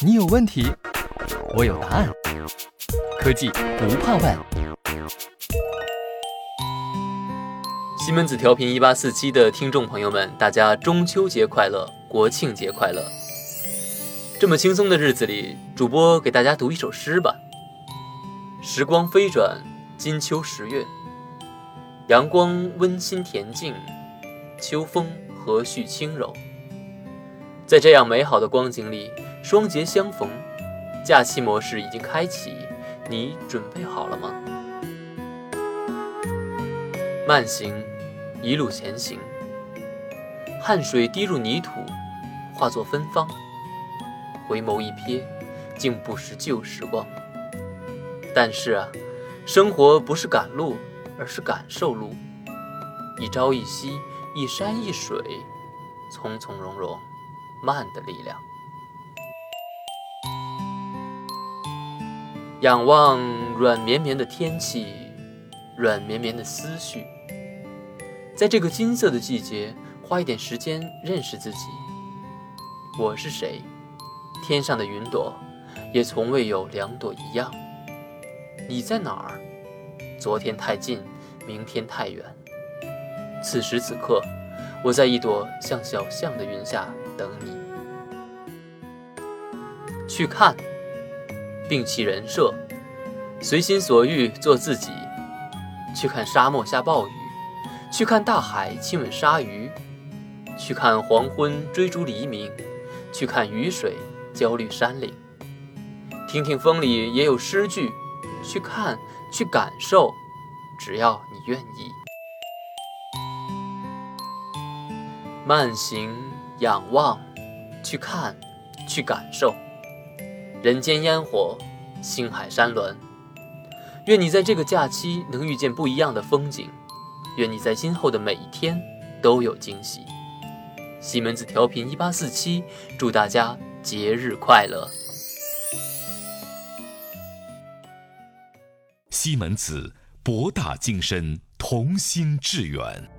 你有问题，我有答案。科技不怕问。西门子调频一八四七的听众朋友们，大家中秋节快乐，国庆节快乐！这么轻松的日子里，主播给大家读一首诗吧。时光飞转，金秋十月，阳光温馨恬静，秋风和煦轻柔。在这样美好的光景里，双节相逢，假期模式已经开启，你准备好了吗？慢行，一路前行，汗水滴入泥土，化作芬芳。回眸一瞥，竟不识旧时光。但是啊，生活不是赶路，而是感受路。一朝一夕，一山一水，从从容容，慢的力量。仰望软绵绵的天气，软绵绵的思绪。在这个金色的季节，花一点时间认识自己。我是谁？天上的云朵，也从未有两朵一样。你在哪儿？昨天太近，明天太远。此时此刻，我在一朵像小象的云下等你。去看，摒弃人设，随心所欲做自己。去看沙漠下暴雨，去看大海亲吻鲨鱼，去看黄昏追逐黎明，去看雨水焦虑山岭。听听风里也有诗句。去看，去感受，只要你愿意。慢行，仰望，去看，去感受。人间烟火，星海山峦。愿你在这个假期能遇见不一样的风景，愿你在今后的每一天都有惊喜。西门子调频一八四七，祝大家节日快乐。西门子，博大精深，同心致远。